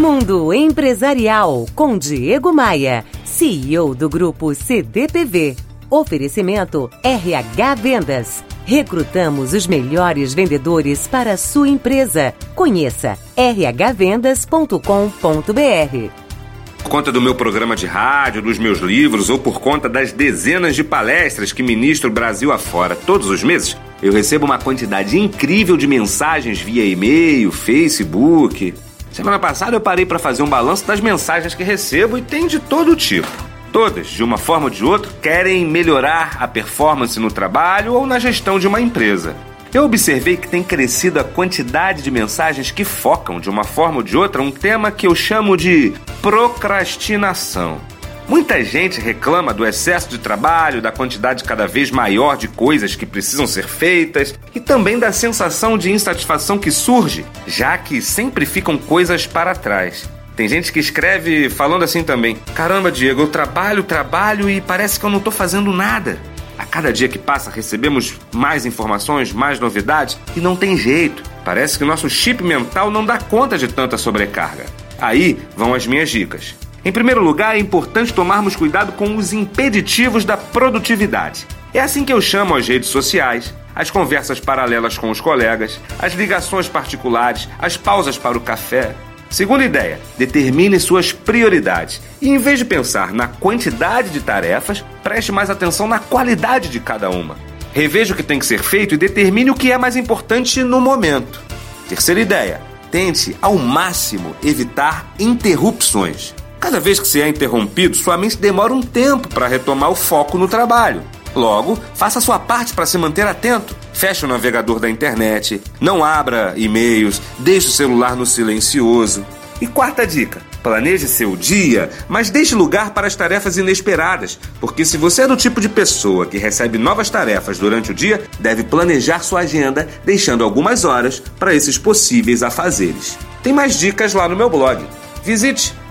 Mundo Empresarial com Diego Maia, CEO do grupo CDPV. Oferecimento RH Vendas. Recrutamos os melhores vendedores para a sua empresa. Conheça rhvendas.com.br. Por conta do meu programa de rádio, dos meus livros ou por conta das dezenas de palestras que ministro Brasil afora todos os meses, eu recebo uma quantidade incrível de mensagens via e-mail, Facebook. Semana passada eu parei para fazer um balanço das mensagens que recebo e tem de todo tipo. Todas, de uma forma ou de outra, querem melhorar a performance no trabalho ou na gestão de uma empresa. Eu observei que tem crescido a quantidade de mensagens que focam, de uma forma ou de outra, um tema que eu chamo de procrastinação. Muita gente reclama do excesso de trabalho, da quantidade cada vez maior de coisas que precisam ser feitas e também da sensação de insatisfação que surge, já que sempre ficam coisas para trás. Tem gente que escreve falando assim também: Caramba, Diego, eu trabalho, trabalho e parece que eu não estou fazendo nada. A cada dia que passa recebemos mais informações, mais novidades e não tem jeito. Parece que nosso chip mental não dá conta de tanta sobrecarga. Aí vão as minhas dicas. Em primeiro lugar, é importante tomarmos cuidado com os impeditivos da produtividade. É assim que eu chamo as redes sociais, as conversas paralelas com os colegas, as ligações particulares, as pausas para o café, Segunda ideia: determine suas prioridades. E em vez de pensar na quantidade de tarefas, preste mais atenção na qualidade de cada uma. Reveja o que tem que ser feito e determine o que é mais importante no momento. Terceira ideia: tente ao máximo evitar interrupções. Cada vez que se é interrompido, sua mente demora um tempo para retomar o foco no trabalho. Logo, faça sua parte para se manter atento. Feche o navegador da internet, não abra e-mails, deixe o celular no silencioso. E quarta dica: planeje seu dia, mas deixe lugar para as tarefas inesperadas, porque se você é do tipo de pessoa que recebe novas tarefas durante o dia, deve planejar sua agenda, deixando algumas horas para esses possíveis afazeres. Tem mais dicas lá no meu blog. Visite